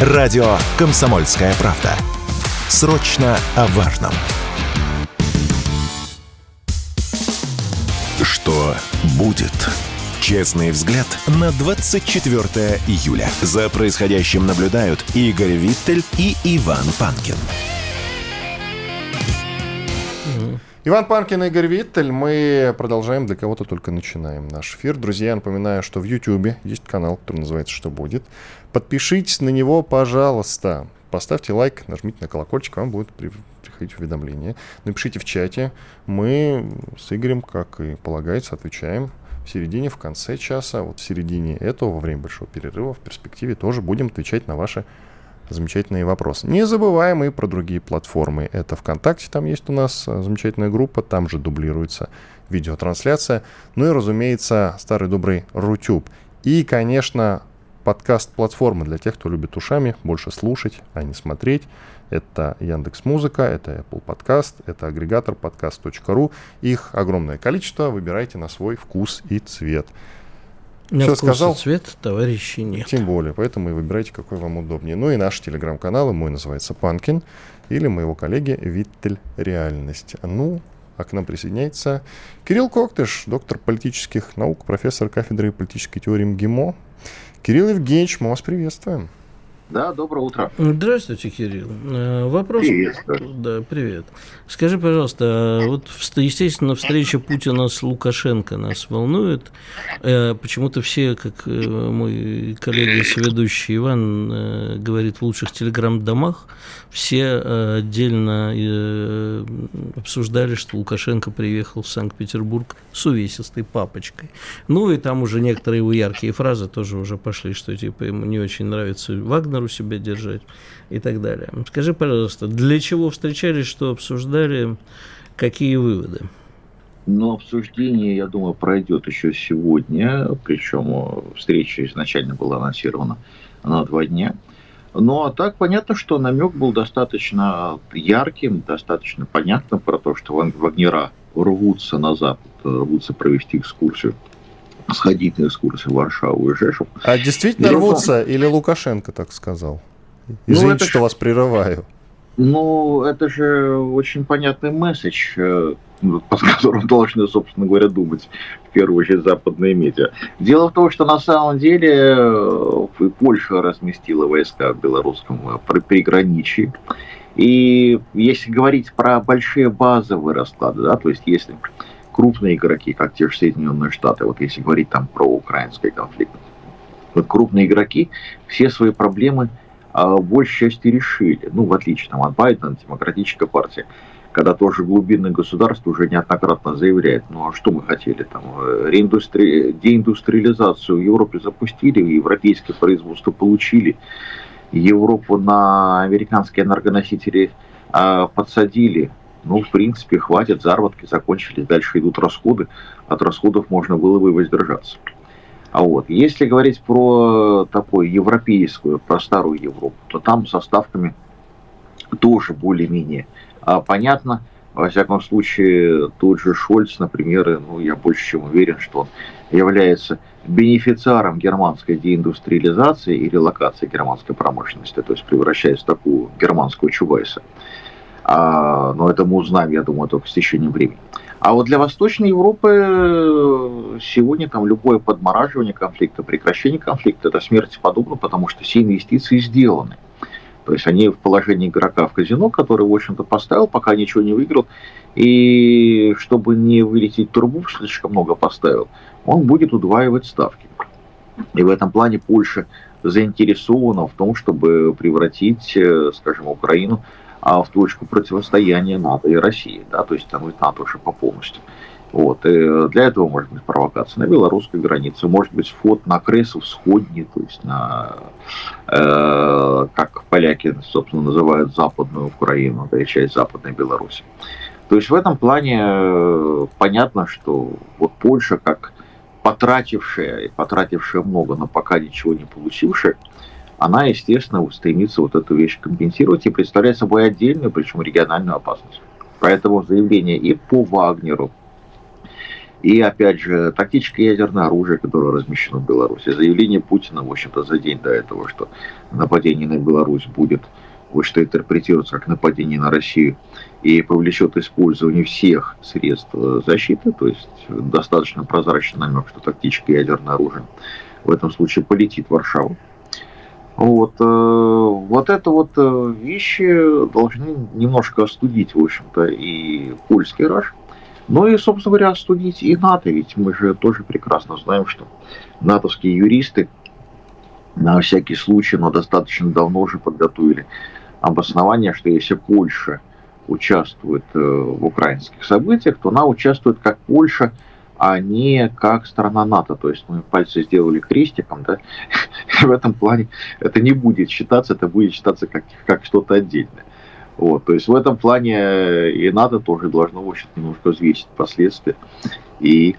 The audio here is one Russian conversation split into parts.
Радио «Комсомольская правда». Срочно о важном. Что будет? Честный взгляд на 24 июля. За происходящим наблюдают Игорь Виттель и Иван Панкин. Иван Панкин и Игорь Виттель. Мы продолжаем, для кого-то только начинаем наш эфир. Друзья, напоминаю, что в YouTube есть канал, который называется «Что будет?». Подпишитесь на него, пожалуйста. Поставьте лайк, нажмите на колокольчик, вам будет приходить уведомление. Напишите в чате. Мы с Игорем, как и полагается, отвечаем в середине, в конце часа. Вот в середине этого, во время большого перерыва, в перспективе тоже будем отвечать на ваши замечательные вопросы. Не забываем и про другие платформы. Это ВКонтакте, там есть у нас э, замечательная группа, там же дублируется видеотрансляция. Ну и, разумеется, старый добрый Рутюб. И, конечно, подкаст-платформы для тех, кто любит ушами больше слушать, а не смотреть. Это Яндекс Музыка, это Apple Podcast, это агрегатор podcast.ru. Их огромное количество. Выбирайте на свой вкус и цвет. На Все сказал? цвет товарищи нет. Тем более, поэтому и выбирайте, какой вам удобнее. Ну и наш телеграм-канал, мой называется Панкин, или моего коллеги Виттель Реальность. Ну, а к нам присоединяется Кирилл Коктыш, доктор политических наук, профессор кафедры политической теории МГИМО. Кирилл Евгеньевич, мы вас приветствуем. Да, доброе утро. Здравствуйте, Кирилл. Э, вопрос. Привет. Да, привет. Скажи, пожалуйста, вот, естественно, встреча Путина с Лукашенко нас волнует. Э, почему-то все, как э, мой коллега соведущий Иван говорит в лучших телеграм-домах, все отдельно обсуждали, что Лукашенко приехал в Санкт-Петербург с увесистой папочкой. Ну и там уже некоторые его яркие фразы тоже уже пошли, что типа ему не очень нравится Вагнер, у себя держать и так далее. Скажи, пожалуйста, для чего встречались, что обсуждали, какие выводы? Но обсуждение, я думаю, пройдет еще сегодня, причем встреча изначально была анонсирована на два дня. Ну а так понятно, что намек был достаточно ярким, достаточно понятным про то, что вагнера рвутся на запад, рвутся провести экскурсию сходить на экскурсию в Варшаву и Жешев. А действительно Дело рвутся или Лукашенко так сказал? Ну, Извините, ну, что ж... вас прерываю. Ну, это же очень понятный месседж, э, под которым должны, собственно говоря, думать в первую очередь западные медиа. Дело в том, что на самом деле э, Польша разместила войска в белорусском э, приграничии. И если говорить про большие базовые расклады, да, то есть если крупные игроки, как те же Соединенные Штаты, вот если говорить там про украинский конфликт, вот крупные игроки все свои проблемы а, большей части решили, ну, в отличие там, от Байдена, демократической партии, когда тоже глубинное государство уже неоднократно заявляет, ну а что мы хотели там, э, реиндустри... деиндустриализацию в Европе запустили, европейское производство получили, Европу на американские энергоносители а, подсадили, ну, в принципе, хватит, заработки закончились, дальше идут расходы. От расходов можно было бы воздержаться. А вот, если говорить про такую европейскую, про старую Европу, то там со ставками тоже более-менее а, понятно. Во всяком случае, тот же Шольц, например, ну, я больше чем уверен, что он является бенефициаром германской деиндустриализации и релокации германской промышленности, то есть превращаясь в такую германскую Чубайса. А, но это мы узнаем, я думаю, только с течением времени. А вот для Восточной Европы э, сегодня там любое подмораживание конфликта, прекращение конфликта, это смерти подобно, потому что все инвестиции сделаны. То есть они в положении игрока в казино, который, в общем-то, поставил, пока ничего не выиграл. И чтобы не вылететь турбу, слишком много поставил, он будет удваивать ставки. И в этом плане Польша заинтересована в том, чтобы превратить, э, скажем, Украину а в точку противостояния НАТО и России, да, то есть тянуть НАТО уже по полностью. Вот. И для этого может быть провокация на белорусской границе, может быть вход на Кресу всходний, то есть на, э, как поляки, собственно, называют западную Украину, да, и часть западной Беларуси. То есть в этом плане э, понятно, что вот Польша, как потратившая, и потратившая много, но пока ничего не получившая, она, естественно, стремится вот эту вещь компенсировать и представляет собой отдельную, причем региональную опасность. Поэтому заявление и по Вагнеру, И, опять же, тактическое ядерное оружие, которое размещено в Беларуси. Заявление Путина, в общем-то, за день до этого, что нападение на Беларусь будет, вот что интерпретируется как нападение на Россию и повлечет использование всех средств защиты, то есть достаточно прозрачный намек, что тактическое ядерное оружие в этом случае полетит в Варшаву. Вот, э, вот это вот э, вещи должны немножко остудить, в общем-то, и польский раш, но и, собственно говоря, остудить и НАТО, ведь мы же тоже прекрасно знаем, что натовские юристы на всякий случай, но достаточно давно уже подготовили обоснование, что если Польша участвует э, в украинских событиях, то она участвует как Польша – а не как страна НАТО. То есть мы пальцы сделали крестиком, да, в этом плане это не будет считаться, это будет считаться как, как что-то отдельное. Вот, то есть в этом плане и НАТО тоже должно, в общем немножко взвесить последствия и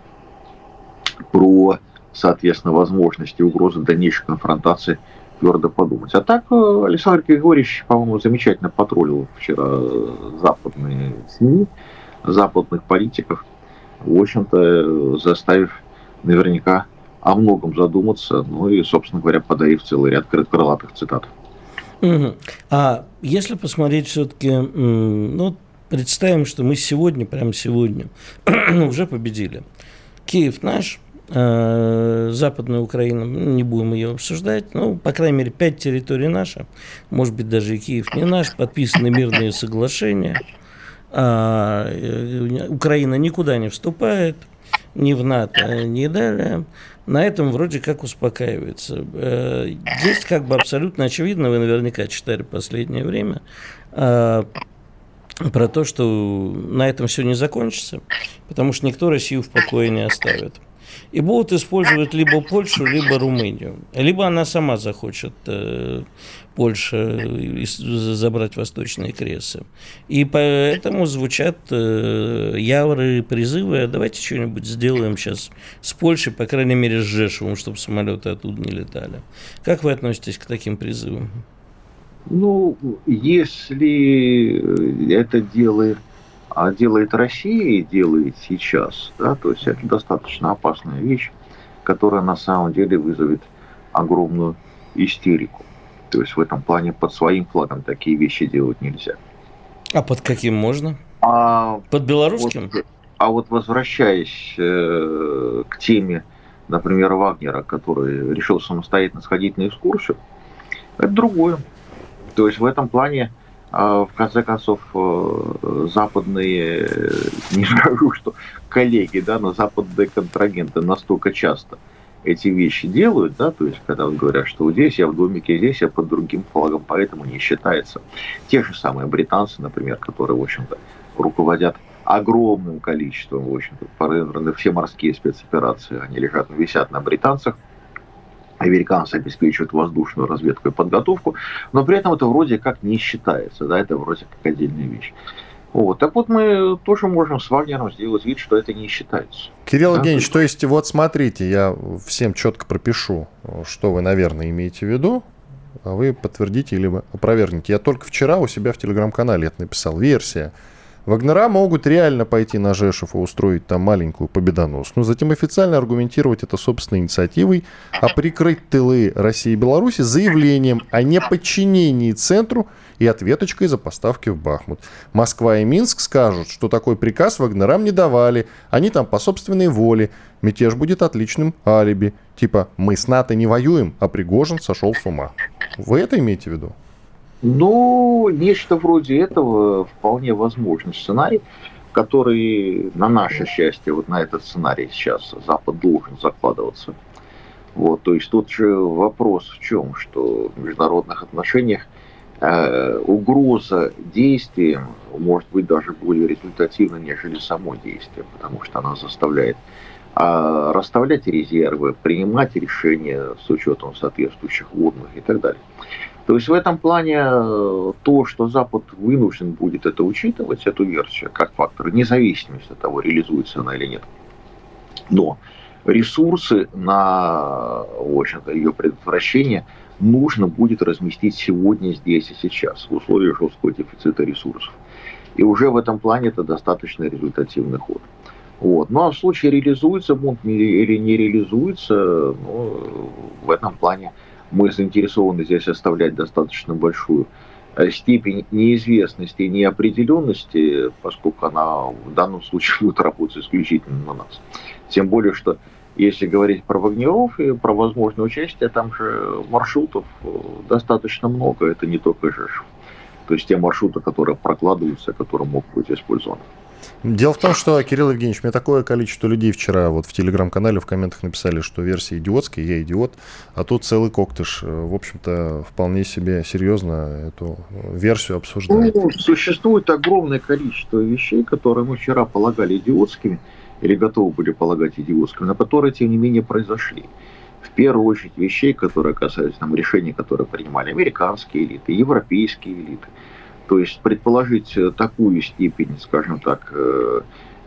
про, соответственно, возможности угрозы дальнейшей конфронтации твердо подумать. А так э, Александр Григорьевич, по-моему, замечательно потроллил вчера западные СМИ, западных политиков – в общем-то, заставив наверняка о многом задуматься, ну и, собственно говоря, подарив целый ряд крылатых цитат. Угу. А если посмотреть все-таки, ну, представим, что мы сегодня, прямо сегодня, уже победили. Киев наш, э, Западная Украина, ну, не будем ее обсуждать, ну, по крайней мере, пять территорий наши, может быть, даже и Киев не наш, подписаны мирные соглашения – а, э, Украина никуда не вступает, ни в НАТО, ни далее. На этом вроде как успокаивается. Э, есть как бы абсолютно очевидно, вы наверняка читали последнее время, а, про то, что на этом все не закончится, потому что никто Россию в покое не оставит и будут использовать либо Польшу, либо Румынию. Либо она сама захочет э, Польша забрать восточные кресы. И поэтому звучат э, явры призывы, а давайте что-нибудь сделаем сейчас с Польшей, по крайней мере с Жешевым, чтобы самолеты оттуда не летали. Как вы относитесь к таким призывам? Ну, если это делает делает Россия и делает сейчас, да, то есть это достаточно опасная вещь, которая на самом деле вызовет огромную истерику. То есть в этом плане под своим флагом такие вещи делать нельзя. А под каким можно? А, под белорусским? Вот, а вот возвращаясь э, к теме, например, Вагнера, который решил самостоятельно сходить на экскурсию, это другое. То есть в этом плане а, в конце концов, э, западные, э, не скажу, что коллеги, да, но западные контрагенты настолько часто эти вещи делают, да, то есть когда говорят, что вот здесь я в домике, здесь я под другим флагом, поэтому не считается. Те же самые британцы, например, которые, в общем-то, руководят огромным количеством, в общем-то, все морские спецоперации, они лежат, висят на британцах, американцы обеспечивают воздушную разведку и подготовку, но при этом это вроде как не считается, да, это вроде как отдельная вещь. Вот. Так вот мы тоже можем с Вагнером сделать вид, что это не считается. Кирилл да? Евгеньевич, то есть вот смотрите, я всем четко пропишу, что вы, наверное, имеете в виду, а вы подтвердите или опровергните. Я только вчера у себя в телеграм-канале это написал. Версия Вагнера могут реально пойти на Жешев и устроить там маленькую победоносную, затем официально аргументировать это собственной инициативой, а прикрыть тылы России и Беларуси заявлением о неподчинении центру и ответочкой за поставки в Бахмут. Москва и Минск скажут, что такой приказ Вагнерам не давали, они там по собственной воле. Мятеж будет отличным алиби. Типа, мы с НАТО не воюем, а Пригожин сошел с ума. Вы это имеете в виду? Ну, нечто вроде этого вполне возможный сценарий, который, на наше счастье, вот на этот сценарий сейчас Запад должен закладываться. Вот, то есть тут же вопрос в чем, что в международных отношениях э, угроза действием может быть даже более результативна, нежели само действие, потому что она заставляет э, расставлять резервы, принимать решения с учетом соответствующих водных и так далее. То есть в этом плане э, то, что Запад вынужден будет это учитывать, эту версию, как фактор, независимости от того, реализуется она или нет. Но ресурсы на в общем-то, ее предотвращение нужно будет разместить сегодня, здесь и сейчас, в условиях жесткого дефицита ресурсов. И уже в этом плане это достаточно результативный ход. Вот. Ну а в случае реализуется бунт или не реализуется, ну, в этом плане мы заинтересованы здесь оставлять достаточно большую э, степень неизвестности и неопределенности, поскольку она в данном случае будет работать исключительно на нас. Тем более, что если говорить про Вагнеров и про возможное участие, там же маршрутов э, достаточно много, это не только Жешев. То есть те маршруты, которые прокладываются, которые могут быть использованы. Дело в том, что, Кирилл Евгеньевич, мне такое количество людей вчера вот в телеграм-канале в комментах написали, что версия идиотская, я идиот, а тут целый коктыш. В общем-то, вполне себе серьезно эту версию обсуждают. Ну, существует огромное количество вещей, которые мы вчера полагали идиотскими, или готовы были полагать идиотскими, но которые, тем не менее, произошли. В первую очередь вещей, которые касаются там, решений, которые принимали американские элиты, европейские элиты – то есть предположить э, такую степень, скажем так, э,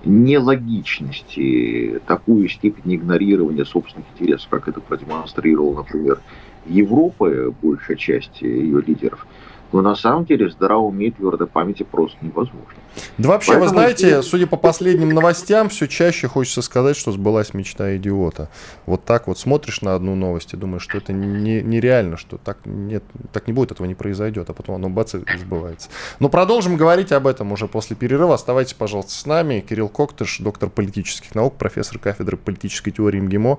нелогичности, такую степень игнорирования собственных интересов, как это продемонстрировал, например, Европа, большая часть ее лидеров – но на самом деле здравому уме твердой памяти просто невозможно. Да вообще, Поэтому вы знаете, здесь... судя по последним новостям, все чаще хочется сказать, что сбылась мечта идиота. Вот так вот смотришь на одну новость и думаешь, что это не, нереально, что так, нет, так не будет, этого не произойдет, а потом оно бац и сбывается. Но продолжим говорить об этом уже после перерыва. Оставайтесь, пожалуйста, с нами. Кирилл Коктыш, доктор политических наук, профессор кафедры политической теории МГИМО.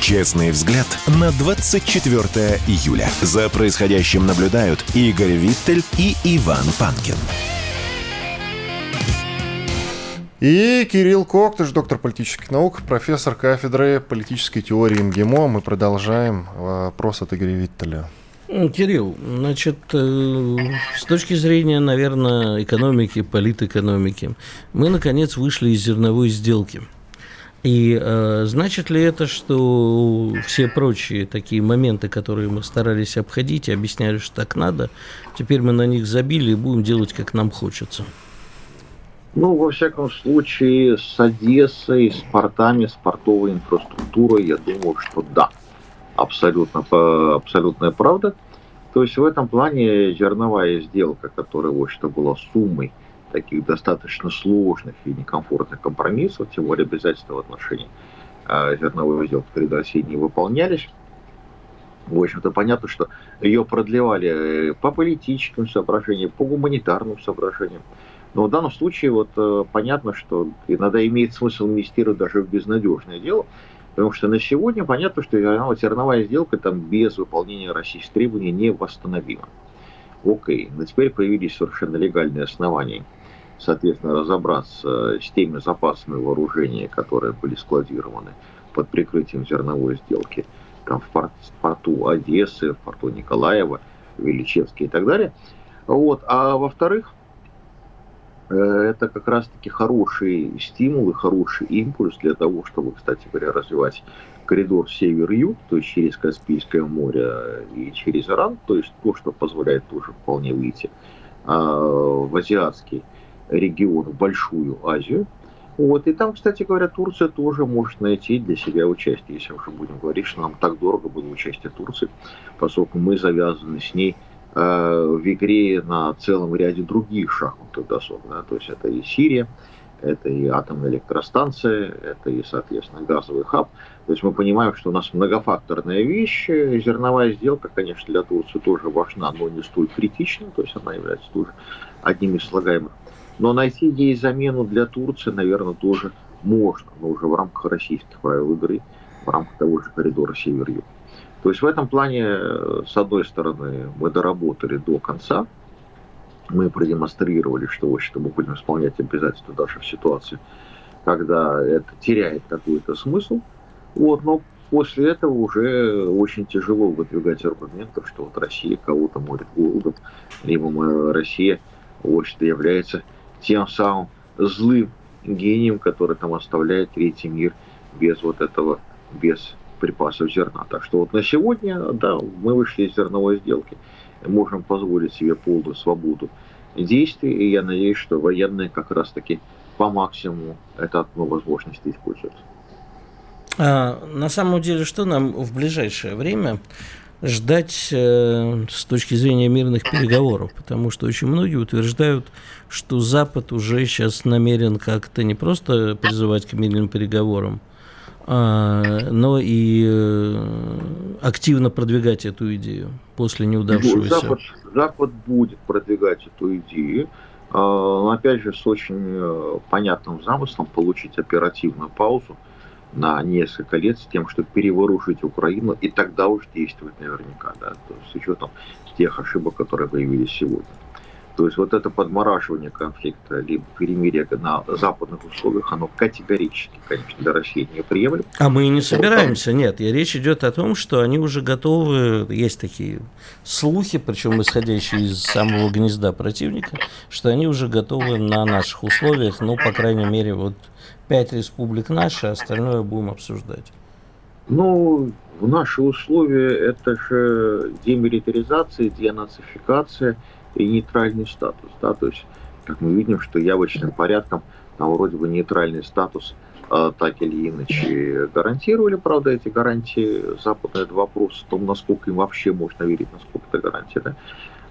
Честный взгляд на 24 июля. За происходящим наблюдают Игорь Виттель и Иван Панкин. И Кирилл Коктыш, доктор политических наук, профессор кафедры политической теории МГИМО. Мы продолжаем вопрос от Игоря Виттеля. Кирилл, значит, э, с точки зрения, наверное, экономики, политэкономики, мы, наконец, вышли из зерновой сделки – и э, значит ли это, что все прочие такие моменты, которые мы старались обходить и объясняли, что так надо, теперь мы на них забили и будем делать, как нам хочется? Ну, во всяком случае, с Одессой, с портами, с портовой инфраструктурой, я думаю, что да, абсолютно, абсолютная правда. То есть в этом плане зерновая сделка, которая, в общем-то, была суммой таких достаточно сложных и некомфортных компромиссов, тем более обязательства в отношении э, зерновой сделки перед Россией не выполнялись. В общем-то, понятно, что ее продлевали по политическим соображениям, по гуманитарным соображениям. Но в данном случае вот э, понятно, что иногда имеет смысл инвестировать даже в безнадежное дело, потому что на сегодня понятно, что зерновая сделка там без выполнения российских требований не восстановима. Окей, но теперь появились совершенно легальные основания соответственно, разобраться с теми запасами вооружения, которые были складированы под прикрытием зерновой сделки там, в, порт, в порту Одессы, в порту Николаева, Величевске и так далее. Вот. А во-вторых, э, это как раз-таки хороший стимул и хороший импульс для того, чтобы, кстати говоря, развивать коридор север-юг, то есть через Каспийское море и через Иран, то есть то, что позволяет тоже вполне выйти а, в азиатский регион, в Большую Азию. Вот. И там, кстати говоря, Турция тоже может найти для себя участие, если уже будем говорить, что нам так дорого было участие Турции, поскольку мы завязаны с ней э, в игре на целом ряде других шахматных досок. Да? То есть это и Сирия, это и атомная электростанция, это и, соответственно, газовый хаб. То есть мы понимаем, что у нас многофакторная вещь. Зерновая сделка, конечно, для Турции тоже важна, но не столь критична. То есть она является тоже одним из слагаемых но найти ей замену для Турции, наверное, тоже можно, но уже в рамках российских правил игры, в рамках того же коридора север-юг. То есть в этом плане, с одной стороны, мы доработали до конца, мы продемонстрировали, что, в общем мы будем исполнять обязательства даже в ситуации, когда это теряет какой-то смысл. Вот, но после этого уже очень тяжело выдвигать аргументы, что вот Россия кого-то морит голодом, либо Россия, в общем является тем самым злым гением, который там оставляет третий мир без вот этого, без припасов зерна. Так что вот на сегодня, да, мы вышли из зерновой сделки, можем позволить себе полную свободу действий, и я надеюсь, что военные как раз-таки по максимуму это окно возможностей используют. А, на самом деле, что нам в ближайшее время ждать э, с точки зрения мирных переговоров, потому что очень многие утверждают, что Запад уже сейчас намерен как-то не просто призывать к мирным переговорам, а, но и э, активно продвигать эту идею после неудавшегося. Запад, Запад будет продвигать эту идею, а, опять же с очень э, понятным замыслом получить оперативную паузу – на несколько лет с тем, чтобы переворушить Украину, и тогда уж действовать наверняка, да, то есть с учетом тех ошибок, которые появились сегодня. То есть вот это подмораживание конфликта, либо перемирие на западных условиях, оно категорически, конечно, для России неприемлемо. А мы и не собираемся, нет. И речь идет о том, что они уже готовы, есть такие слухи, причем исходящие из самого гнезда противника, что они уже готовы на наших условиях, ну, по крайней мере, вот пять республик наши, а остальное будем обсуждать. Ну, в наши условия это же демилитаризация, денацификация и нейтральный статус. Да? То есть, как мы видим, что явочным порядком там вроде бы нейтральный статус э, так или иначе гарантировали. Правда, эти гарантии, западный это вопрос в том, насколько им вообще можно верить, насколько это гарантия. Да?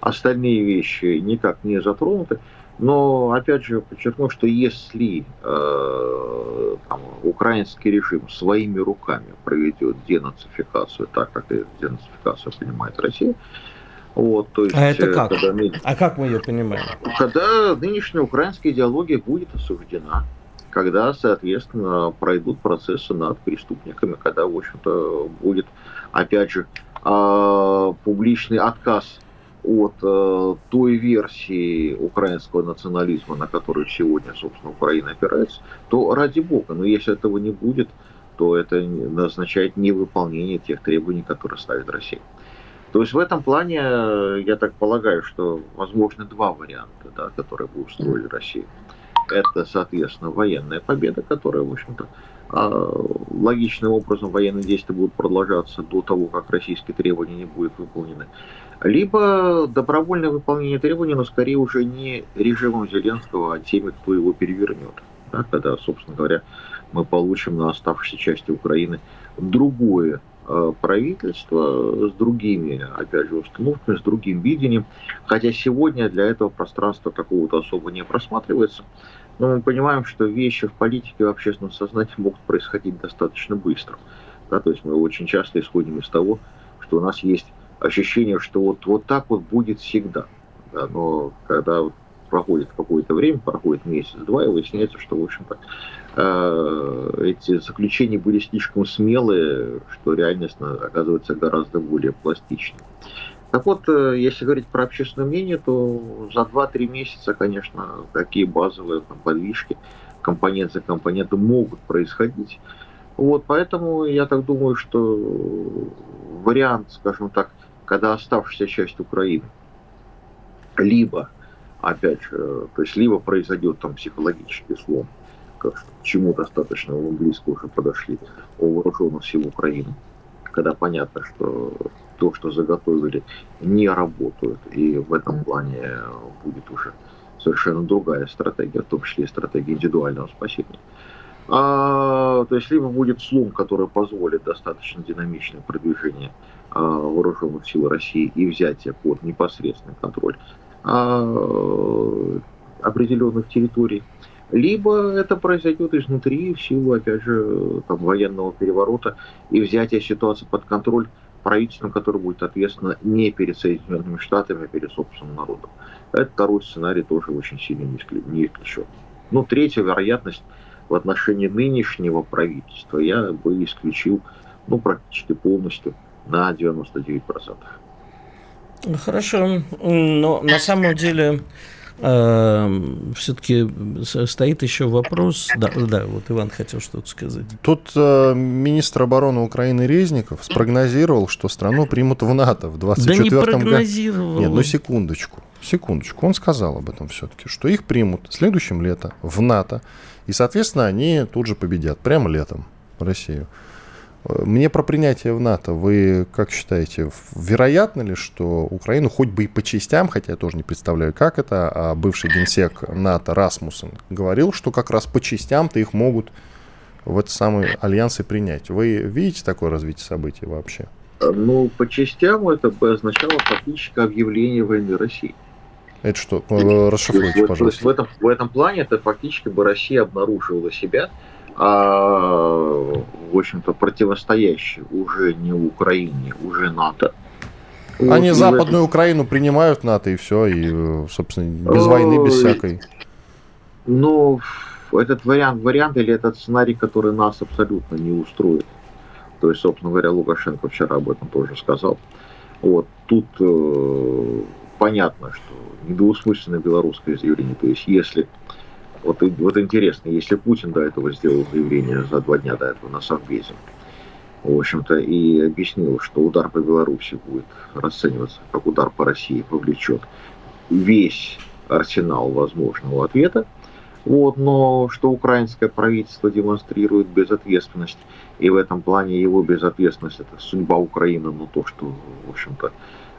Остальные вещи никак не затронуты. Но, опять же, подчеркну, что если э, там, украинский режим своими руками проведет денацификацию, так как денацификацию понимает Россия, вот, то есть, а это как? Когда, а как мы ее понимаем? Когда нынешняя украинская идеология будет осуждена, когда, соответственно, пройдут процессы над преступниками, когда, в общем-то, будет, опять же, э, публичный отказ от э, той версии украинского национализма, на которую сегодня, собственно, Украина опирается, то ради бога, но если этого не будет, то это означает невыполнение тех требований, которые ставит Россия. То есть в этом плане, э, я так полагаю, что возможны два варианта, да, которые бы устроили Россию. Это, соответственно, военная победа, которая, в общем-то, а, логичным образом военные действия будут продолжаться до того, как российские требования не будут выполнены либо добровольное выполнение требований, но скорее уже не режимом Зеленского, а теми, кто его перевернет. Да, когда, собственно говоря, мы получим на оставшейся части Украины другое э, правительство с другими, опять же, установками, с другим видением. Хотя сегодня для этого пространства какого-то особо не просматривается. Но мы понимаем, что вещи в политике и в общественном сознании могут происходить достаточно быстро. Да, то есть мы очень часто исходим из того, что у нас есть ощущение, что вот, вот так вот будет всегда. Да, но когда проходит какое-то время, проходит месяц-два, и выясняется, что, в общем-то, э, эти заключения были слишком смелые, что реальность оказывается гораздо более пластичной. Так вот, э, если говорить про общественное мнение, то за 2-3 месяца, конечно, такие базовые там, подвижки, компонент за компонентом могут происходить. Вот, поэтому я так думаю, что вариант, скажем так, когда оставшаяся часть Украины либо, опять же, то есть либо произойдет там психологический слом, к чему достаточно близко уже подошли у вооруженных сил Украины, когда понятно, что то, что заготовили, не работают, и в этом плане будет уже совершенно другая стратегия, в том числе и стратегия индивидуального спасения. А, то есть либо будет слом, который позволит достаточно динамичное продвижение вооруженных сил России и взятие под непосредственный контроль а, определенных территорий, либо это произойдет изнутри в силу, опять же, там, военного переворота и взятия ситуации под контроль правительством, которое будет ответственно не перед Соединенными Штатами, а перед собственным народом. Этот второй сценарий тоже очень сильно не исключен. Ну, третья вероятность в отношении нынешнего правительства я бы исключил ну, практически полностью – на 99%. Хорошо, но на самом деле э, все-таки стоит еще вопрос. Да, да, вот Иван хотел что-то сказать. Тут э, министр обороны Украины Резников спрогнозировал, что страну примут в НАТО в 24 году. Да не прогнозировал. Нет, ну секундочку. секундочку, он сказал об этом все-таки, что их примут следующим летом в НАТО, и, соответственно, они тут же победят, прямо летом Россию. Мне про принятие в НАТО. Вы как считаете, вероятно ли, что Украину хоть бы и по частям, хотя я тоже не представляю, как это, а бывший генсек НАТО Расмуссен говорил, что как раз по частям-то их могут в этот самый альянс и принять. Вы видите такое развитие событий вообще? Ну, по частям это бы означало фактически объявление войны России. Это что? Расшифруйте, пожалуйста. То есть в этом, в этом плане это фактически бы Россия обнаруживала себя в общем-то, противостоящий уже не Украине, уже НАТО. Они вот, Западную этом... Украину принимают НАТО и все, и, собственно, без войны, без всякой. Ну, этот вариант, вариант или этот сценарий, который нас абсолютно не устроит. То есть, собственно говоря, Лукашенко вчера об этом тоже сказал. Вот тут э, понятно, что недвусмысленное белорусское заявление. То есть, если вот, вот интересно, если Путин до этого сделал заявление за два дня до этого на Совбезе, в общем-то, и объяснил, что удар по Беларуси будет расцениваться как удар по России, повлечет весь арсенал возможного ответа, вот, но что украинское правительство демонстрирует безответственность, и в этом плане его безответственность – это судьба Украины, но то, что, в общем-то,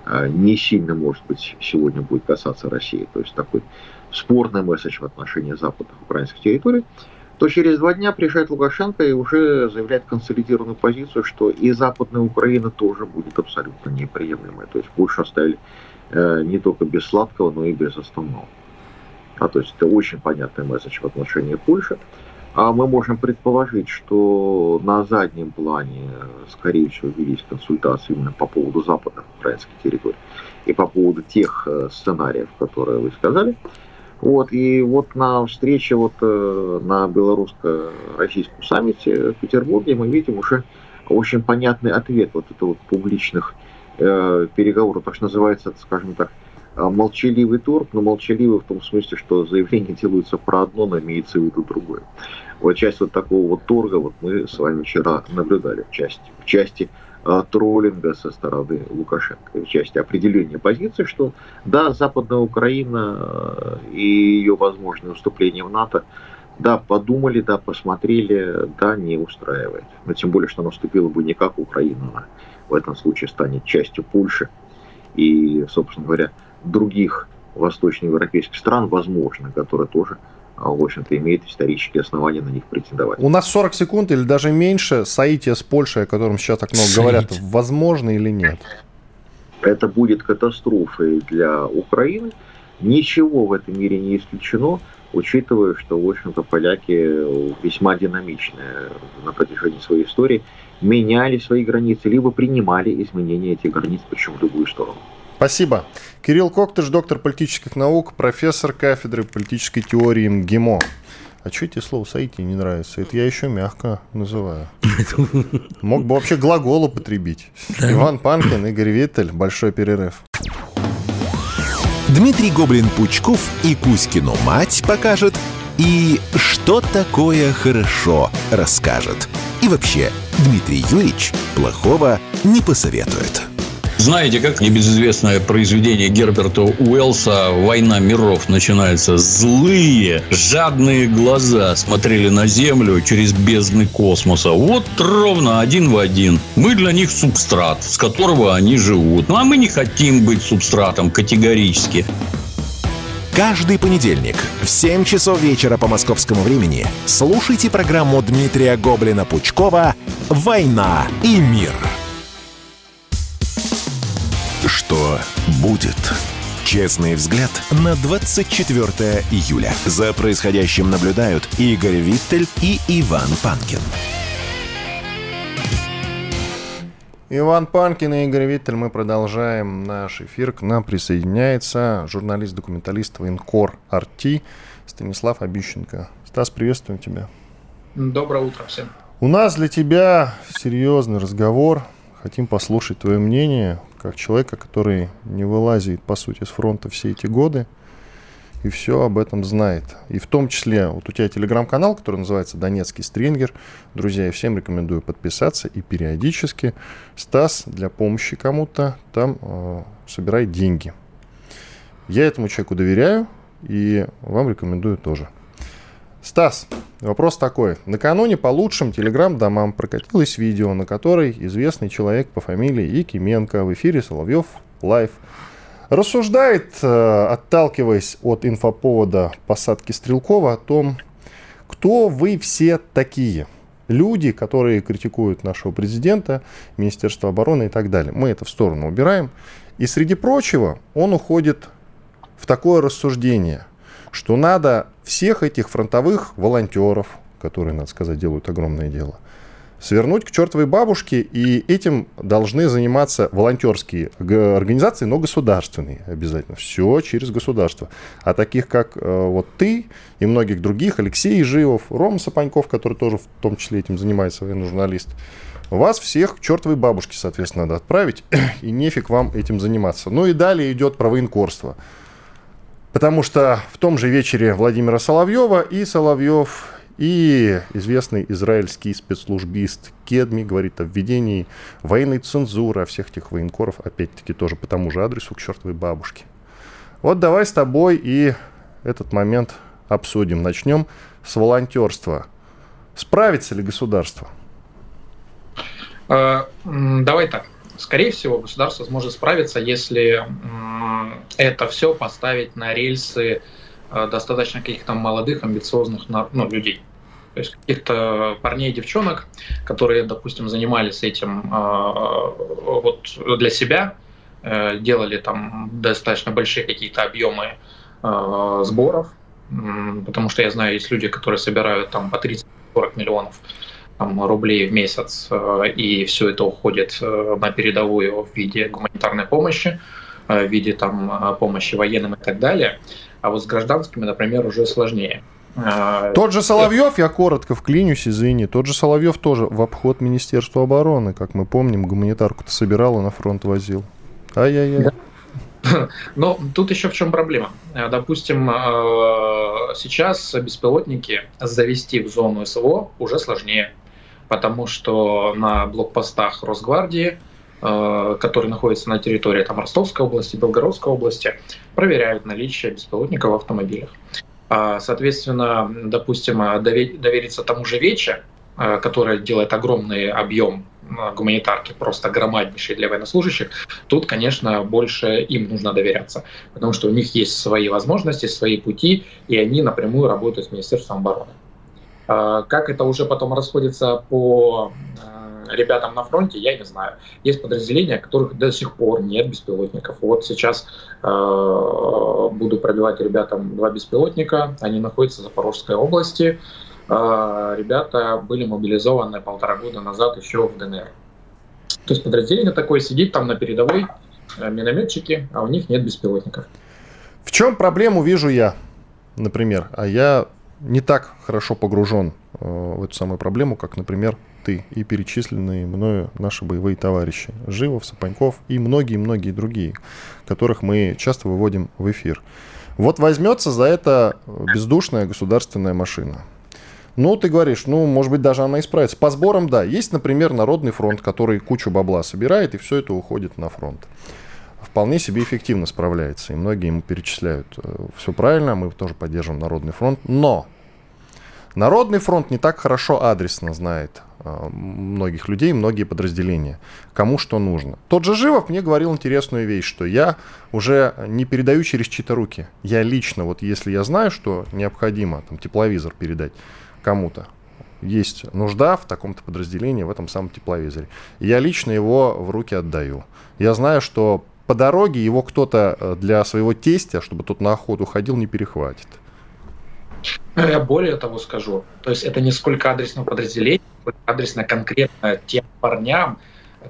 э, не сильно, может быть, сегодня будет касаться России. То есть такой спорный месседж в отношении западных украинских территорий, то через два дня приезжает Лукашенко и уже заявляет консолидированную позицию, что и Западная Украина тоже будет абсолютно неприемлемой. То есть Польшу оставили э, не только без сладкого, но и без основного. А, то есть это очень понятный месседж в отношении Польши. А мы можем предположить, что на заднем плане, скорее всего, велись консультации именно по поводу западных украинских территорий и по поводу тех э, сценариев, которые вы сказали. Вот, и вот на встрече вот э, на белорусско-российском саммите в Петербурге мы видим уже очень понятный ответ вот это вот публичных э, переговоров, то, что называется, скажем так, э, молчаливый торг, но молчаливый в том смысле, что заявления делаются про одно, но имеется в виду другое. Вот часть вот такого вот торга вот мы с вами вчера наблюдали в части, в части троллинга со стороны Лукашенко в части определения позиции, что да, Западная Украина э, и ее возможное вступление в НАТО, да, подумали, да, посмотрели, да, не устраивает. Но тем более, что оно вступило бы не как Украина, а в этом случае станет частью Польши и, собственно говоря, других восточноевропейских стран, возможно, которые тоже в общем-то, имеет исторические основания на них претендовать. У нас 40 секунд или даже меньше. Соитие с Польшей, о котором сейчас так много Соитие. говорят, возможно или нет? Это будет катастрофой для Украины. Ничего в этом мире не исключено, учитывая, что, в общем-то, поляки весьма динамичные на протяжении своей истории меняли свои границы, либо принимали изменения этих границ, причем в любую сторону. Спасибо. Кирилл Коктыш, доктор политических наук, профессор кафедры политической теории МГИМО. А что тебе слово «сойти» не нравится? Это я еще мягко называю. Мог бы вообще глагол употребить. Иван Панкин, Игорь Виттель. Большой перерыв. Дмитрий Гоблин-Пучков и Кузькину мать покажет, и что такое хорошо расскажет. И вообще, Дмитрий Юрьевич плохого не посоветует. Знаете, как небезызвестное произведение Герберта Уэллса «Война миров» начинается? Злые, жадные глаза смотрели на Землю через бездны космоса. Вот ровно один в один. Мы для них субстрат, с которого они живут. Ну, а мы не хотим быть субстратом категорически. Каждый понедельник в 7 часов вечера по московскому времени слушайте программу Дмитрия Гоблина-Пучкова «Война и мир». Будет? Честный взгляд на 24 июля. За происходящим наблюдают Игорь Виттель и Иван Панкин. Иван Панкин и Игорь Виттель. Мы продолжаем наш эфир. К нам присоединяется журналист-документалист военкор Арти Станислав Обищенко. Стас, приветствуем тебя. Доброе утро всем. У нас для тебя серьезный разговор. Хотим послушать твое мнение как человека, который не вылазит, по сути, с фронта все эти годы и все об этом знает. И в том числе, вот у тебя телеграм-канал, который называется «Донецкий стрингер». Друзья, я всем рекомендую подписаться и периодически. Стас для помощи кому-то там э, собирает деньги. Я этому человеку доверяю и вам рекомендую тоже. Стас, вопрос такой. Накануне по лучшим телеграм-домам прокатилось видео, на которой известный человек по фамилии Якименко в эфире Соловьев Лайв рассуждает, э, отталкиваясь от инфоповода посадки Стрелкова, о том, кто вы все такие. Люди, которые критикуют нашего президента, Министерство обороны и так далее. Мы это в сторону убираем. И среди прочего он уходит в такое рассуждение, что надо всех этих фронтовых волонтеров, которые, надо сказать, делают огромное дело, свернуть к чертовой бабушке, и этим должны заниматься волонтерские организации, но государственные обязательно. Все через государство. А таких, как э, вот ты и многих других, Алексей Живов, Рома Сапаньков, который тоже в том числе этим занимается, военный журналист, вас всех к чертовой бабушке, соответственно, надо отправить, и нефиг вам этим заниматься. Ну и далее идет про военкорство. Потому что в том же вечере Владимира Соловьева и Соловьев, и известный израильский спецслужбист Кедми говорит о введении военной цензуры, о всех этих военкоров, опять-таки тоже по тому же адресу к чертовой бабушке. Вот давай с тобой и этот момент обсудим. Начнем с волонтерства. Справится ли государство? Э, давай так. Скорее всего, государство сможет справиться, если это все поставить на рельсы э, достаточно каких-то молодых, амбициозных ну, людей. То есть каких-то парней и девчонок, которые, допустим, занимались этим э, вот для себя, э, делали там достаточно большие какие-то объемы сборов, потому что я знаю, есть люди, которые собирают там по 30-40 миллионов там, рублей в месяц, э, и все это уходит э, на передовую в виде гуманитарной помощи, э, в виде там, помощи военным и так далее. А вот с гражданскими, например, уже сложнее. Тот же Соловьев, я коротко вклинюсь, извини, тот же Соловьев тоже в обход Министерства обороны, как мы помним, гуманитарку-то собирал и на фронт возил. Ай-яй-яй. Да. Но тут еще в чем проблема. Допустим, сейчас беспилотники завести в зону СВО уже сложнее потому что на блокпостах Росгвардии, э, которые находятся на территории там, Ростовской области, Белгородской области, проверяют наличие беспилотников в автомобилях. А, соответственно, допустим, довериться тому же Вече, э, которая делает огромный объем э, гуманитарки, просто громаднейший для военнослужащих, тут, конечно, больше им нужно доверяться, потому что у них есть свои возможности, свои пути, и они напрямую работают с Министерством обороны. А, как это уже потом расходится по э, ребятам на фронте, я не знаю. Есть подразделения, которых до сих пор нет беспилотников. Вот сейчас э, буду пробивать ребятам два беспилотника. Они находятся в Запорожской области. Э, ребята были мобилизованы полтора года назад еще в ДНР. То есть подразделение такое сидит там на передовой, минометчики, а у них нет беспилотников. В чем проблему вижу я, например? А я не так хорошо погружен э, в эту самую проблему, как, например, ты и перечисленные мною наши боевые товарищи. Живов, Сапаньков и многие-многие другие, которых мы часто выводим в эфир. Вот возьмется за это бездушная государственная машина. Ну, ты говоришь, ну, может быть, даже она исправится. По сборам, да. Есть, например, Народный фронт, который кучу бабла собирает, и все это уходит на фронт вполне себе эффективно справляется. И многие ему перечисляют. Э, Все правильно, мы тоже поддерживаем Народный фронт. Но Народный фронт не так хорошо адресно знает э, многих людей, многие подразделения, кому что нужно. Тот же Живов мне говорил интересную вещь, что я уже не передаю через чьи-то руки. Я лично, вот если я знаю, что необходимо там, тепловизор передать кому-то, есть нужда в таком-то подразделении, в этом самом тепловизоре. Я лично его в руки отдаю. Я знаю, что по дороге его кто-то э, для своего тестя, чтобы тот на охоту ходил, не перехватит. Я более того скажу. То есть это не сколько адресно подразделение, сколько адресно конкретно тем парням,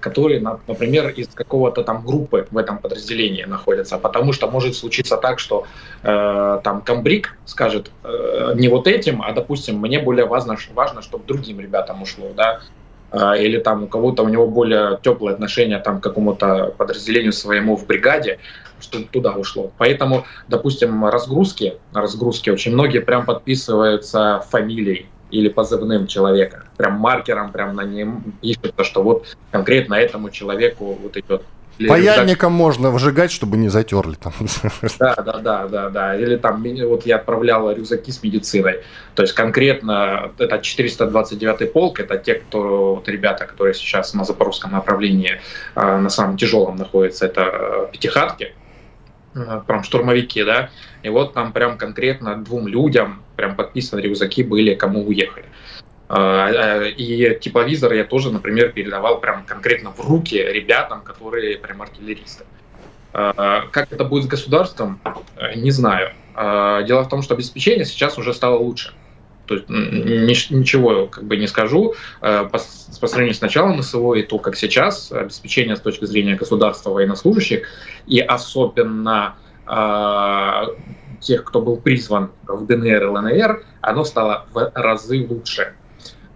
которые, например, из какого-то там группы в этом подразделении находятся. Потому что может случиться так, что э, там комбриг скажет э, не вот этим, а, допустим, мне более важно, важно, чтобы другим ребятам ушло, да, а, или там у кого-то у него более теплые отношения там, к какому-то подразделению своему в бригаде, что туда ушло. Поэтому, допустим, разгрузки, разгрузки очень многие прям подписываются фамилией или позывным человека, прям маркером прям на нем пишется, что вот конкретно этому человеку вот идет Паяльником можно выжигать, чтобы не затерли там. Да, да, да, да, да. Или там, вот я отправлял рюкзаки с медициной. То есть конкретно это 429 полк, это те, кто, вот ребята, которые сейчас на запорожском направлении э, на самом тяжелом находятся, это пятихатки, э, прям штурмовики, да. И вот там прям конкретно двум людям прям подписаны рюкзаки были, кому уехали. А, а, и тепловизор я тоже, например, передавал прям конкретно в руки ребятам, которые прям артиллеристы. А, как это будет с государством, не знаю. Дело в том, что обеспечение сейчас уже стало лучше. То есть ничего как бы не скажу. По, по сравнению с началом СВО и то, как сейчас, обеспечение с точки зрения государства военнослужащих и особенно тех, кто был призван в ДНР и ЛНР, оно стало в разы лучше.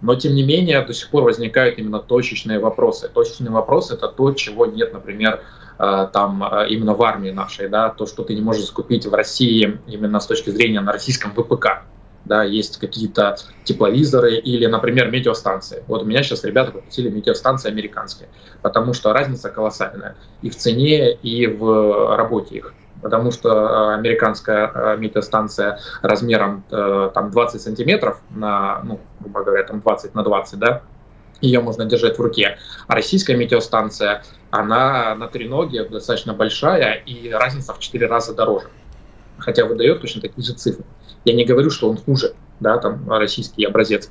Но, тем не менее, до сих пор возникают именно точечные вопросы. Точечный вопрос – это то, чего нет, например, э, там э, именно в армии нашей, да, то, что ты не можешь закупить в России именно с точки зрения на российском ВПК. Да, есть какие-то тепловизоры или, например, метеостанции. Вот у меня сейчас ребята попросили метеостанции американские, потому что разница колоссальная и в цене, и в работе их потому что э, американская э, метеостанция размером э, там 20 сантиметров на, ну, грубо говоря, там 20 на 20, да, ее можно держать в руке. А российская метеостанция, она на три ноги достаточно большая, и разница в 4 раза дороже. Хотя выдает точно такие же цифры. Я не говорю, что он хуже, да, там российский образец.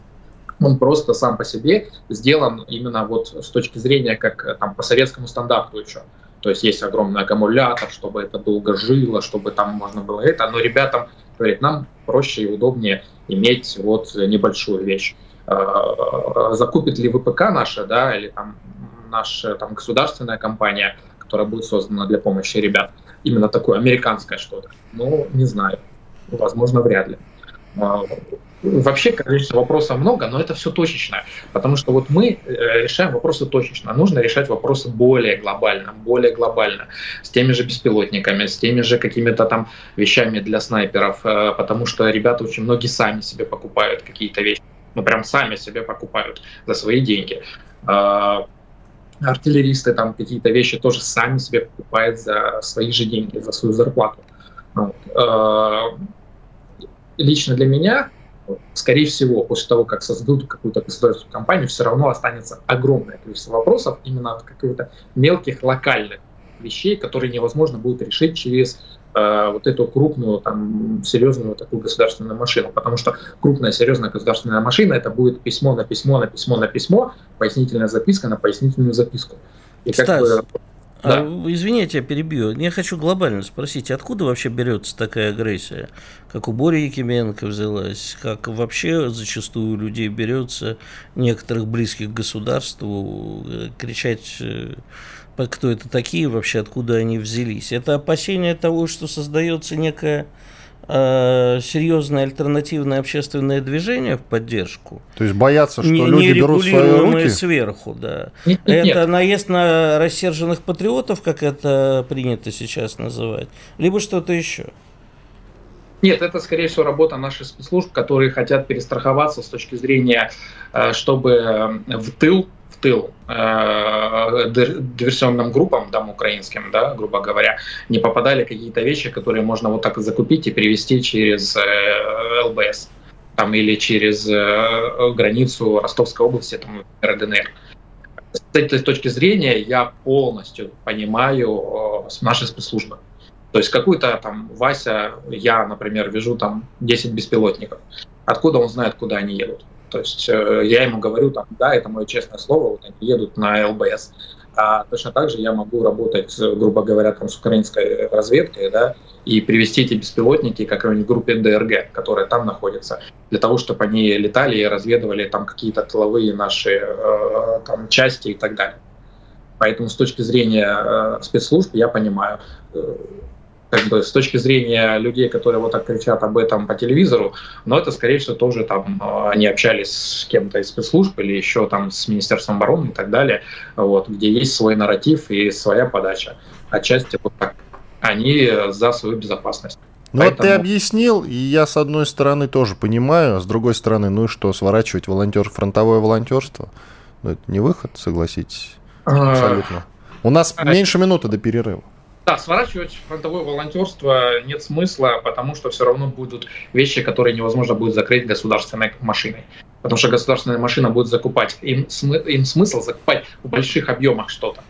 Он просто сам по себе сделан именно вот с точки зрения как там по советскому стандарту еще. То есть есть огромный аккумулятор, чтобы это долго жило, чтобы там можно было это. Но ребятам, говорит, нам проще и удобнее иметь вот небольшую вещь. А, закупит ли ВПК наша, да, или там наша там государственная компания, которая будет создана для помощи ребят, именно такое американское что-то? Ну, не знаю. Возможно, вряд ли. А, Вообще, конечно, вопросов много, но это все точечно, потому что вот мы э, решаем вопросы точечно, нужно решать вопросы более глобально, более глобально, с теми же беспилотниками, с теми же какими-то там вещами для снайперов, э, потому что ребята очень многие сами себе покупают какие-то вещи, ну прям сами себе покупают за свои деньги. А, артиллеристы там какие-то вещи тоже сами себе покупают за свои же деньги, за свою зарплату. А, лично для меня скорее всего, после того, как создадут какую-то государственную компанию, все равно останется огромное количество вопросов именно от каких-то мелких локальных вещей, которые невозможно будет решить через э, вот эту крупную, там, серьезную такую государственную машину. Потому что крупная, серьезная государственная машина это будет письмо на письмо на письмо на письмо, пояснительная записка на пояснительную записку. И Стас, как бы, да. А, извините, я перебью. Я хочу глобально спросить, откуда вообще берется такая агрессия? Как у Бори Якименко взялась, как вообще зачастую у людей берется, некоторых близких к государству, э, кричать, э, кто это такие вообще, откуда они взялись? Это опасение того, что создается некая серьезное альтернативное общественное движение в поддержку. То есть боятся, что не, люди не берут свои руки? сверху, да. Нет, нет, это нет. наезд на рассерженных патриотов, как это принято сейчас называть, либо что-то еще. Нет, это, скорее всего, работа наших спецслужб, которые хотят перестраховаться с точки зрения, э, чтобы э, в тыл тыл э, диверсионным группам, там, украинским, да, грубо говоря, не попадали какие-то вещи, которые можно вот так закупить и перевести через э, ЛБС там, или через э, границу Ростовской области, там, РДНР. С этой точки зрения я полностью понимаю э, наши спецслужбы. То есть какую-то там Вася, я, например, вижу там 10 беспилотников. Откуда он знает, куда они едут? То есть э, я ему говорю, там, да, это мое честное слово, вот они едут на ЛБС. А точно так же я могу работать, грубо говоря, там, с украинской разведкой, да, и привести эти беспилотники к какой-нибудь группе ДРГ, которая там находится, для того, чтобы они летали и разведывали там какие-то тыловые наши э, там, части и так далее. Поэтому с точки зрения э, спецслужб я понимаю, э, как бы с точки зрения людей, которые вот так кричат об этом по телевизору, но это, скорее всего, тоже там а, они общались с кем-то из спецслужб или еще там с Министерством обороны и так далее, вот, где есть свой нарратив и своя подача. Отчасти вот так. Они за свою безопасность. Ну Поэтому... вот ты объяснил, и я с одной стороны тоже понимаю, а с другой стороны, ну и что, сворачивать волонтер, фронтовое волонтерство? Ну это не выход, согласитесь? А, Абсолютно. У нас а, меньше минуты до перерыва. Да, сворачивать фронтовое волонтерство нет смысла, потому что все равно будут вещи, которые невозможно будет закрыть государственной машиной. Потому что государственная машина будет закупать. Им, смы- им смысл закупать в больших объемах что-то.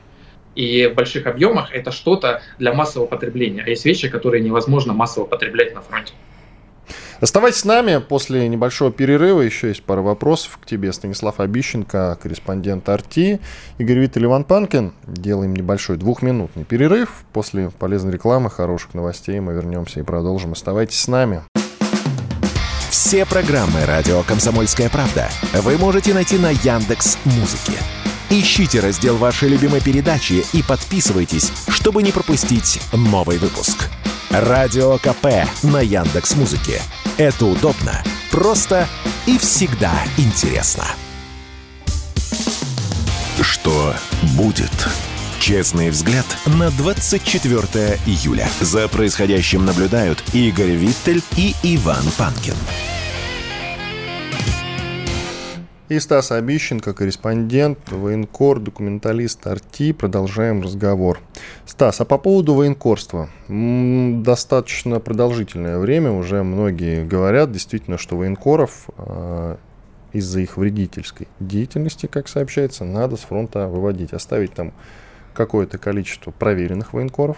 И в больших объемах это что-то для массового потребления. А есть вещи, которые невозможно массово потреблять на фронте. Оставайтесь с нами. После небольшого перерыва еще есть пара вопросов к тебе. Станислав Обищенко, корреспондент Арти. Игорь Виттель, Иван Панкин. Делаем небольшой двухминутный перерыв. После полезной рекламы, хороших новостей мы вернемся и продолжим. Оставайтесь с нами. Все программы «Радио Комсомольская правда» вы можете найти на Яндекс Музыке. Ищите раздел вашей любимой передачи и подписывайтесь, чтобы не пропустить новый выпуск. Радио КП на Яндекс Музыке. Это удобно, просто и всегда интересно. Что будет? Честный взгляд на 24 июля. За происходящим наблюдают Игорь Виттель и Иван Панкин. И Стас Обищенко, корреспондент, военкор, документалист Арти. Продолжаем разговор. Стас, а по поводу военкорства. Достаточно продолжительное время уже многие говорят действительно, что военкоров а, из-за их вредительской деятельности, как сообщается, надо с фронта выводить, оставить там какое-то количество проверенных военкоров,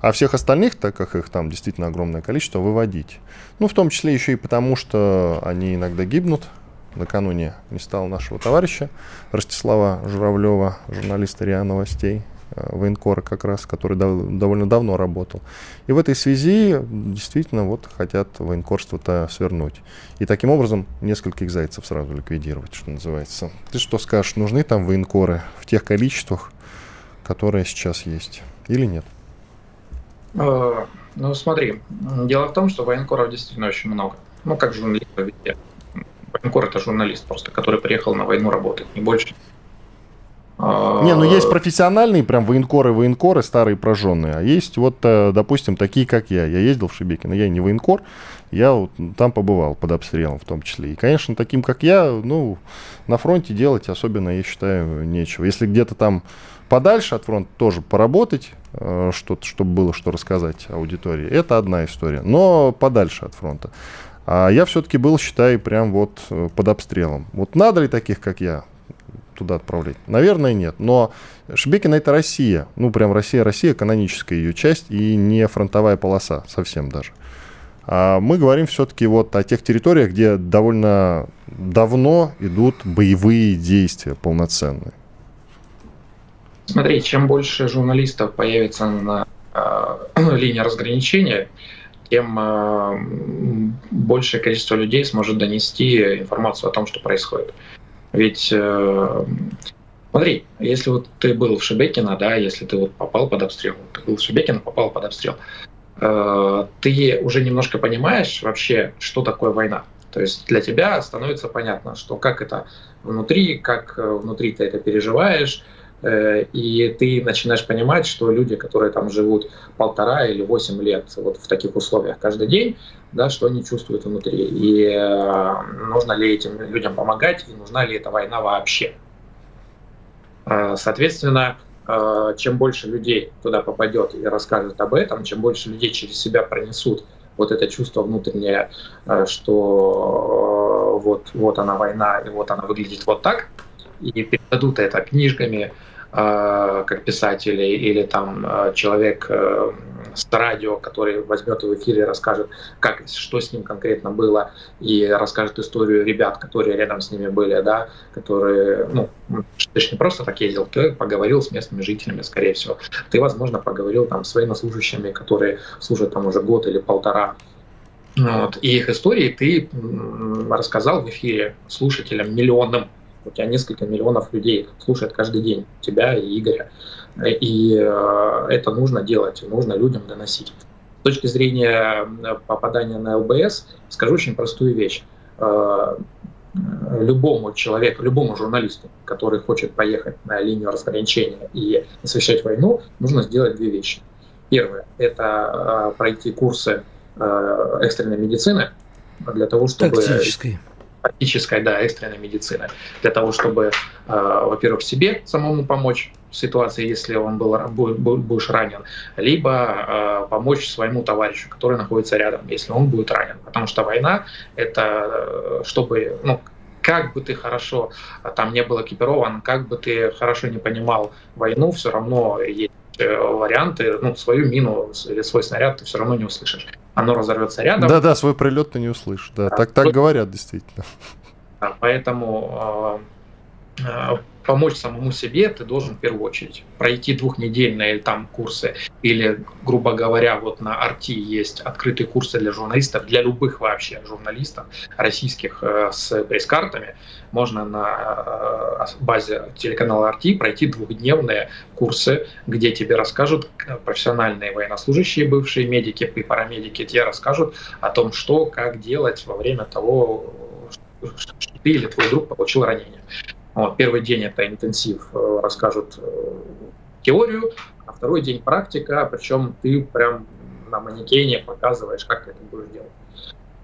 а всех остальных, так как их там действительно огромное количество, выводить. Ну, в том числе еще и потому, что они иногда гибнут, накануне не стало нашего товарища Ростислава Журавлева, журналиста РИА Новостей, э, военкора как раз, который дов- довольно давно работал. И в этой связи действительно вот хотят военкорство-то свернуть. И таким образом нескольких зайцев сразу ликвидировать, что называется. Ты что скажешь, нужны там военкоры в тех количествах, которые сейчас есть, или нет? Э, ну, смотри, дело в том, что военкоров действительно очень много. Ну, как журналистов везде. Военкор это журналист просто, который приехал на войну работать, не больше. А, не, ну есть профессиональные прям военкоры, военкоры, старые прожженные, а есть вот, э, допустим, такие, как я. Я ездил в Шебекино, я не военкор, я вот там побывал под обстрелом в том числе. И, конечно, таким, как я, ну, на фронте делать особенно, я считаю, нечего. Если где-то там подальше от фронта тоже поработать, э, что-то, чтобы было что рассказать аудитории, это одна история. Но подальше от фронта. А я все-таки был, считай, прям вот э, под обстрелом. Вот надо ли таких, как я, туда отправлять? Наверное, нет. Но Шебекина это Россия. Ну, прям Россия, Россия, каноническая ее часть и не фронтовая полоса совсем даже. А мы говорим все-таки вот о тех территориях, где довольно давно идут боевые действия полноценные. Смотри, чем больше журналистов появится на э, линии разграничения, тем а, большее количество людей сможет донести информацию о том, что происходит. Ведь э, смотри, если вот ты был в Шебекино, да, если ты вот попал под обстрел, ты был в Шебекино, попал под обстрел, э, ты уже немножко понимаешь вообще, что такое война. То есть для тебя становится понятно, что как это внутри, как э, внутри ты это переживаешь, и ты начинаешь понимать, что люди, которые там живут полтора или восемь лет вот в таких условиях каждый день, да, что они чувствуют внутри, и э, нужно ли этим людям помогать, и нужна ли эта война вообще. Э, соответственно, чем больше людей туда попадет и расскажет об этом, чем больше людей через себя пронесут вот это чувство внутреннее, что вот, вот она война, и вот она выглядит вот так, и передадут это книжками, Э, как писатель или там э, человек э, с радио, который возьмет в эфире и расскажет, как, что с ним конкретно было, и расскажет историю ребят, которые рядом с ними были, да, которые, ну, ты же не просто так ездил, ты поговорил с местными жителями, скорее всего. Ты, возможно, поговорил там с военнослужащими, которые служат там уже год или полтора, вот, и их истории ты рассказал в эфире слушателям миллионным у тебя несколько миллионов людей слушают каждый день тебя и Игоря. И э, это нужно делать, нужно людям доносить. С точки зрения э, попадания на ЛБС, скажу очень простую вещь. Э, любому человеку, любому журналисту, который хочет поехать на линию разграничения и освещать войну, нужно сделать две вещи. Первое – это пройти курсы экстренной медицины для того, чтобы... Тактической практической, да, экстренной медицины, для того, чтобы, э, во-первых, себе самому помочь, ситуации, если он был, будешь ранен, либо э, помочь своему товарищу, который находится рядом, если он будет ранен. Потому что война — это э, чтобы, ну, как бы ты хорошо там не был экипирован, как бы ты хорошо не понимал войну, все равно есть варианты, ну, свою мину или свой снаряд ты все равно не услышишь. Оно разорвется рядом. Да-да, свой прилет ты не услышишь. Да, да. так, так говорят действительно. Поэтому э, помочь самому себе ты должен в первую очередь. Пройти двухнедельные там курсы или, грубо говоря, вот на Арти есть открытые курсы для журналистов, для любых вообще журналистов российских э, с пресс-картами. Можно на э, базе телеканала Арти пройти двухдневные курсы, где тебе расскажут профессиональные военнослужащие, бывшие медики и парамедики, тебе расскажут о том, что, как делать во время того, что ты или твой друг получил ранение. Вот, первый день это интенсив, э, расскажут э, теорию, а второй день практика, причем ты прям на манекене показываешь, как ты это будешь делать.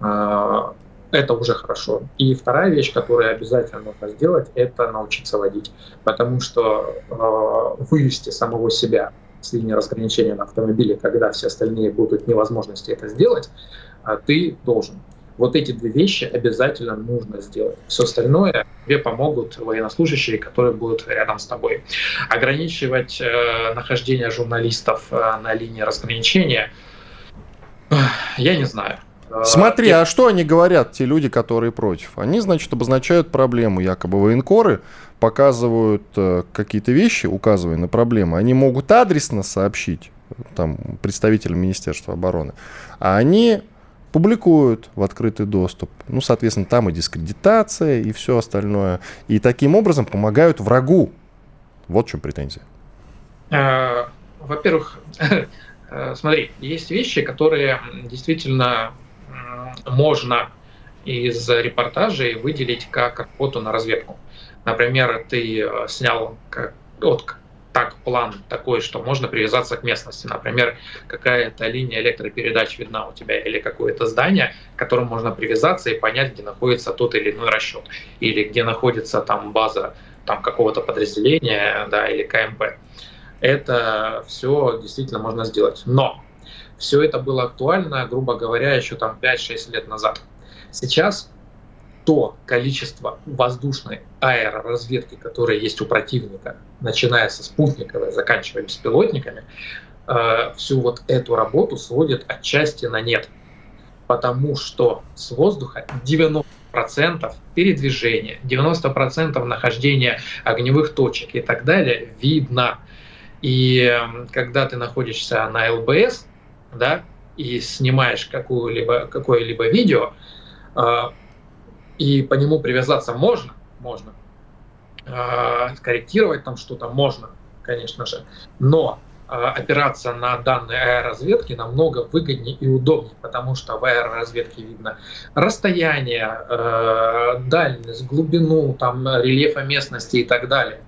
А, это уже хорошо. И вторая вещь, которую обязательно нужно сделать, это научиться водить. Потому что э, вывести самого себя с линии разграничения на автомобиле, когда все остальные будут невозможности это сделать, а ты должен. Вот эти две вещи обязательно нужно сделать. Все остальное тебе помогут военнослужащие, которые будут рядом с тобой. Ограничивать э, нахождение журналистов э, на линии разграничения, э, я не знаю. Э, Смотри, а что они говорят, те люди, которые против? Они, значит, обозначают проблему. Якобы военкоры показывают э, какие-то вещи, указывая на проблемы. Они могут адресно сообщить там, представителям Министерства обороны, а они публикуют в открытый доступ. Ну, соответственно, там и дискредитация, и все остальное. И таким образом помогают врагу. Вот в чем претензия. Э, во-первых, э, смотри, есть вещи, которые действительно можно из репортажей выделить как работу на разведку. Например, ты э, снял как, вот, так план такой, что можно привязаться к местности. Например, какая-то линия электропередач видна у тебя или какое-то здание, к которому можно привязаться и понять, где находится тот или иной расчет. Или где находится там база там, какого-то подразделения да, или КМП. Это все действительно можно сделать. Но все это было актуально, грубо говоря, еще там 5-6 лет назад. Сейчас то количество воздушной аэроразведки, которая есть у противника, начиная со спутниковой, заканчивая беспилотниками, э, всю вот эту работу сводят отчасти на нет. Потому что с воздуха 90% передвижения, 90% нахождения огневых точек и так далее видно. И э, когда ты находишься на ЛБС, да, и снимаешь какое-либо видео, э, и по нему привязаться можно, можно. Э, корректировать там что-то можно, конечно же. Но э, опираться на данные аэроразведки намного выгоднее и удобнее, потому что в аэроразведке видно расстояние, э, дальность, глубину, там, рельефа местности и так далее.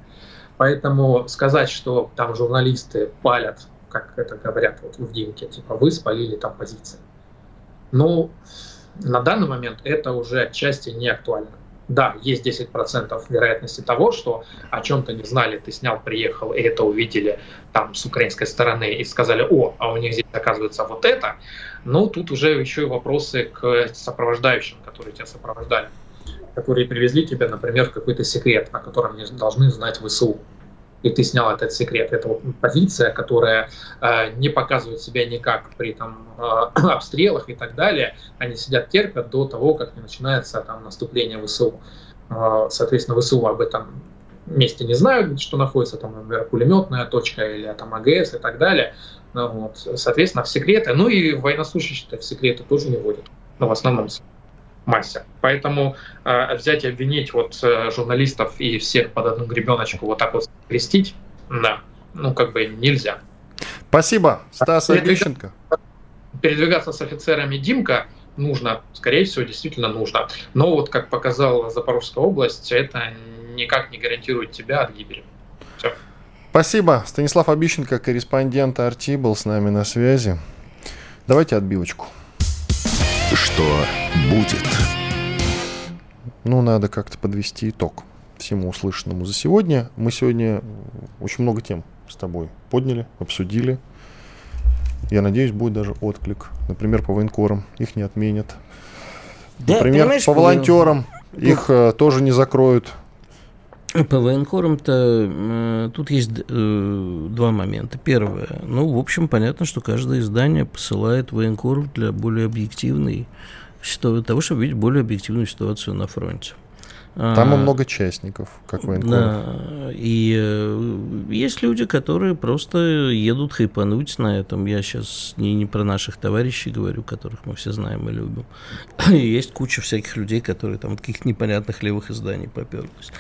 Поэтому сказать, что там журналисты палят, как это говорят вот в Димке, типа вы спалили там позиции. Ну, на данный момент это уже отчасти не актуально. Да, есть 10% вероятности того, что о чем-то не знали, ты снял, приехал, и это увидели там с украинской стороны и сказали, о, а у них здесь оказывается вот это. Но тут уже еще и вопросы к сопровождающим, которые тебя сопровождали, которые привезли тебя, например, в какой-то секрет, о котором не должны знать ВСУ и ты снял этот секрет. Это вот позиция, которая э, не показывает себя никак при там, э, обстрелах и так далее. Они сидят, терпят до того, как не начинается там, наступление ВСУ. Э, соответственно, ВСУ об этом месте не знают, что находится там, например, пулеметная точка или там АГС и так далее. Ну, вот, соответственно, в секреты. Ну и военнослужащие в секреты тоже не вводят. Но ну, в основном массе. Поэтому э, взять и обвинить вот э, журналистов и всех под одну гребеночку вот так вот крестить, да, ну как бы нельзя. Спасибо, Стас Обещенко. Передвигаться с офицерами Димка нужно, скорее всего, действительно нужно. Но вот, как показала Запорожская область, это никак не гарантирует тебя от гибели. Все. Спасибо. Станислав Обищенко, корреспондент Арти, был с нами на связи. Давайте отбивочку. Что будет? Ну, надо как-то подвести итог. всему услышанному за сегодня. Мы сегодня очень много тем с тобой подняли, обсудили. Я надеюсь, будет даже отклик. Например, по военкорам. Их не отменят. Да, Например, по волонтерам. Их э, тоже не закроют. По военкорам-то э, тут есть э, два момента. Первое. Ну, в общем, понятно, что каждое издание посылает военкоров для более объективной того, чтобы видеть более объективную ситуацию на фронте. Там а, много частников, как военкоров. Да, и э, есть люди, которые просто едут хайпануть на этом. Я сейчас не, не про наших товарищей говорю, которых мы все знаем и любим. И есть куча всяких людей, которые там каких-то непонятных левых изданий поперлись.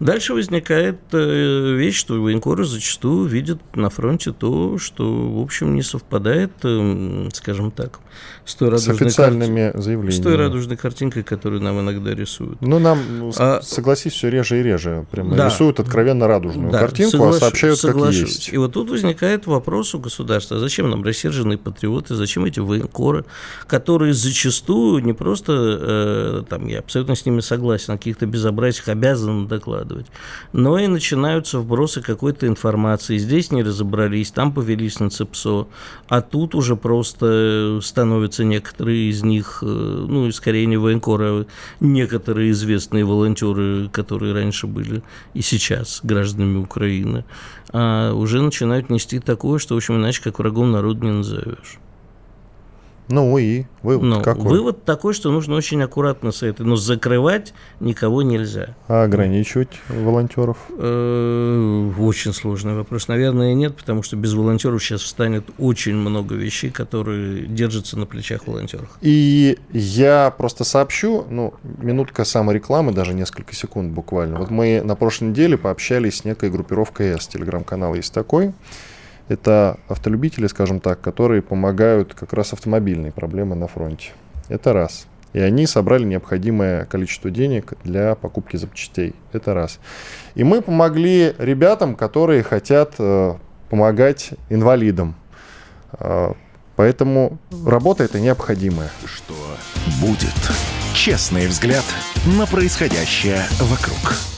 Дальше возникает э, вещь, что военкоры зачастую видят на фронте то, что, в общем, не совпадает, э, скажем так, с той радужной, с официальными карти... заявлениями. С той радужной картинкой, которую нам иногда рисуют. Ну, нам а а, согласись, все реже и реже. Прямо да, рисуют откровенно радужную да, картинку, соглаш... а сообщают соглашусь. как есть. И вот тут возникает вопрос у государства, зачем нам рассерженные патриоты, зачем эти военкоры, которые зачастую не просто, э, там, я абсолютно с ними согласен, о каких-то безобразиях обязаны докладывать, но и начинаются вбросы какой-то информации. Здесь не разобрались, там повелись на ЦЕПСО, а тут уже просто становятся некоторые из них, э, ну, скорее не военкоры, а некоторые известные волонтеры, волонтеры, которые раньше были и сейчас гражданами Украины, а уже начинают нести такое, что, в общем, иначе как врагом народа не назовешь. Ну и вывод ну, какой? Вывод такой, что нужно очень аккуратно с этой, но закрывать никого нельзя. А ограничивать волонтеров? Э, очень сложный вопрос. Наверное, нет, потому что без волонтеров сейчас встанет очень много вещей, которые держатся на плечах волонтеров. И я просто сообщу, ну, минутка саморекламы, даже несколько секунд буквально. Вот мы на прошлой неделе пообщались с некой группировкой С, телеграм-канал есть такой. Это автолюбители, скажем так, которые помогают как раз автомобильные проблемы на фронте. Это раз. И они собрали необходимое количество денег для покупки запчастей. Это раз. И мы помогли ребятам, которые хотят э, помогать инвалидам. Э, поэтому работа это необходимая. Что будет? Честный взгляд на происходящее вокруг.